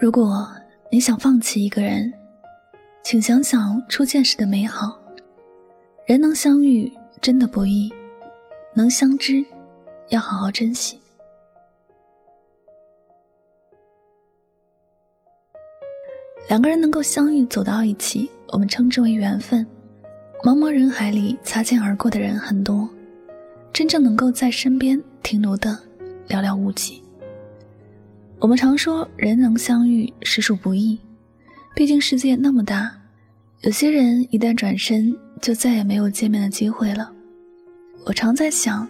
如果你想放弃一个人，请想想初见时的美好。人能相遇真的不易，能相知要好好珍惜。两个人能够相遇走到一起，我们称之为缘分。茫茫人海里擦肩而过的人很多，真正能够在身边停留的寥寥无几。我们常说人能相遇实属不易，毕竟世界那么大，有些人一旦转身就再也没有见面的机会了。我常在想，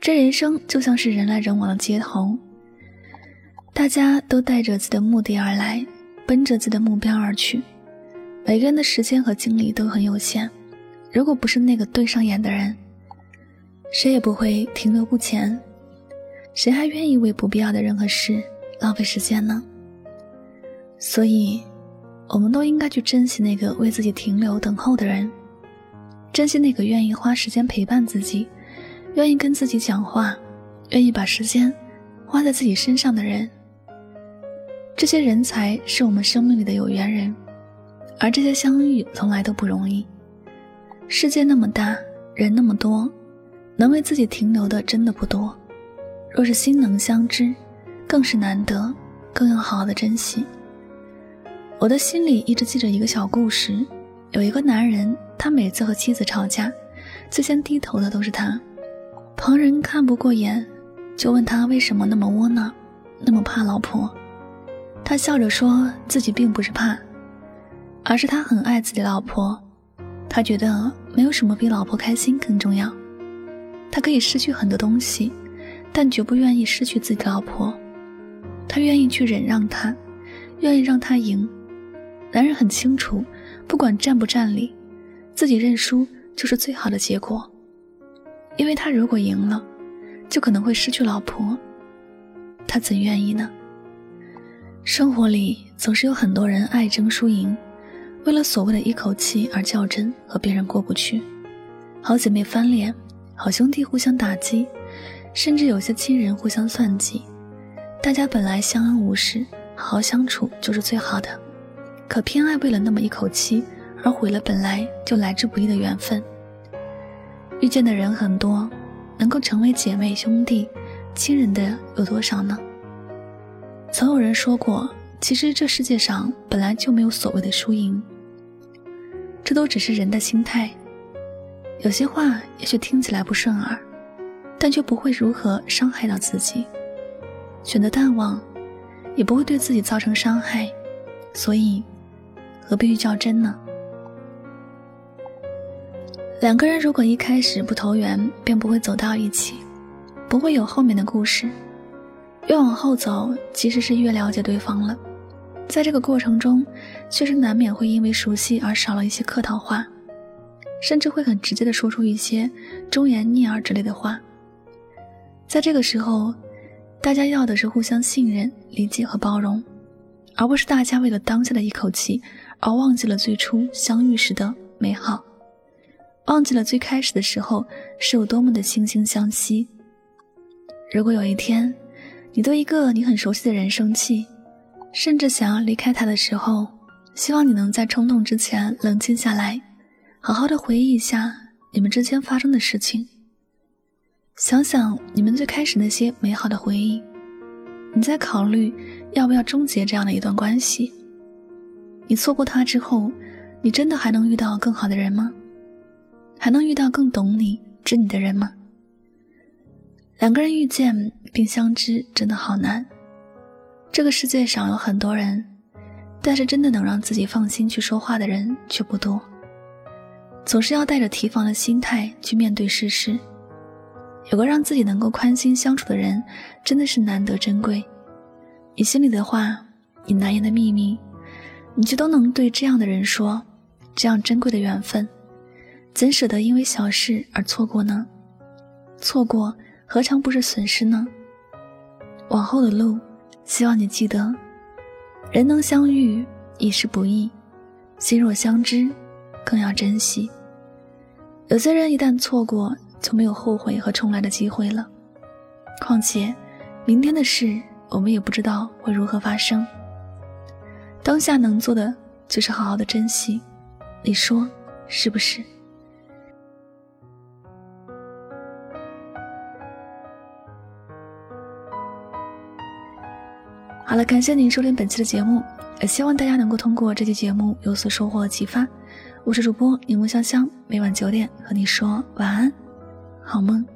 这人生就像是人来人往的街头，大家都带着自己的目的而来，奔着自己的目标而去，每个人的时间和精力都很有限。如果不是那个对上眼的人，谁也不会停留不前。谁还愿意为不必要的人和事浪费时间呢？所以，我们都应该去珍惜那个为自己停留等候的人，珍惜那个愿意花时间陪伴自己、愿意跟自己讲话、愿意把时间花在自己身上的人。这些人才是我们生命里的有缘人，而这些相遇从来都不容易。世界那么大，人那么多，能为自己停留的真的不多。若是心能相知，更是难得，更要好好的珍惜。我的心里一直记着一个小故事：有一个男人，他每次和妻子吵架，最先低头的都是他。旁人看不过眼，就问他为什么那么窝囊，那么怕老婆。他笑着说自己并不是怕，而是他很爱自己老婆，他觉得没有什么比老婆开心更重要。他可以失去很多东西。但绝不愿意失去自己的老婆，他愿意去忍让她，愿意让她赢。男人很清楚，不管占不占理，自己认输就是最好的结果。因为他如果赢了，就可能会失去老婆，他怎愿意呢？生活里总是有很多人爱争输赢，为了所谓的一口气而较真，和别人过不去。好姐妹翻脸，好兄弟互相打击。甚至有些亲人互相算计，大家本来相安无事，好好相处就是最好的，可偏爱为了那么一口气而毁了本来就来之不易的缘分。遇见的人很多，能够成为姐妹兄弟、亲人的有多少呢？曾有人说过，其实这世界上本来就没有所谓的输赢，这都只是人的心态。有些话也许听起来不顺耳。但却不会如何伤害到自己，选择淡忘，也不会对自己造成伤害，所以何必去较真呢？两个人如果一开始不投缘，便不会走到一起，不会有后面的故事。越往后走，其实是越了解对方了。在这个过程中，确实难免会因为熟悉而少了一些客套话，甚至会很直接的说出一些忠言逆耳之类的话。在这个时候，大家要的是互相信任、理解和包容，而不是大家为了当下的一口气而忘记了最初相遇时的美好，忘记了最开始的时候是有多么的惺惺相惜。如果有一天，你对一个你很熟悉的人生气，甚至想要离开他的时候，希望你能在冲动之前冷静下来，好好的回忆一下你们之间发生的事情。想想你们最开始那些美好的回忆，你在考虑要不要终结这样的一段关系？你错过他之后，你真的还能遇到更好的人吗？还能遇到更懂你、知你的人吗？两个人遇见并相知，真的好难。这个世界上有很多人，但是真的能让自己放心去说话的人却不多。总是要带着提防的心态去面对世事。有个让自己能够宽心相处的人，真的是难得珍贵。你心里的话，你难言的秘密，你却都能对这样的人说。这样珍贵的缘分，怎舍得因为小事而错过呢？错过何尝不是损失呢？往后的路，希望你记得，人能相遇已是不易，心若相知，更要珍惜。有些人一旦错过。就没有后悔和重来的机会了。况且，明天的事我们也不知道会如何发生。当下能做的就是好好的珍惜，你说是不是？好了，感谢您收听本期的节目，也希望大家能够通过这期节目有所收获和启发。我是主播柠檬香香，每晚九点和你说晚安，好吗。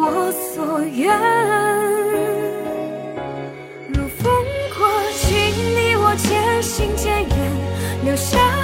我所愿。如风过境你我渐行渐远留下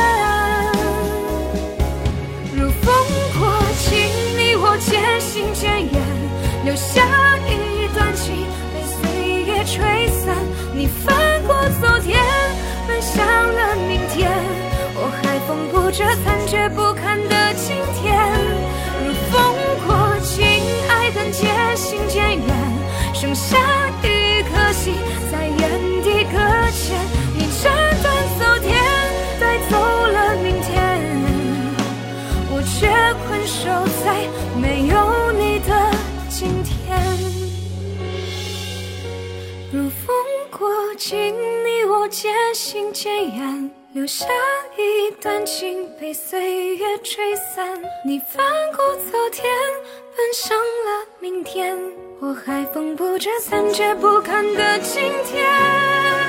这残缺不堪的今天。如风过境，爱恨渐行渐远，剩下一颗心在原地搁浅。你斩断昨天，带走了明天，我却困守在没有你的今天。如风过境。你我渐行渐远，留下一段情被岁月吹散。你翻过昨天，奔向了明天，我还缝补着残缺不堪的今天。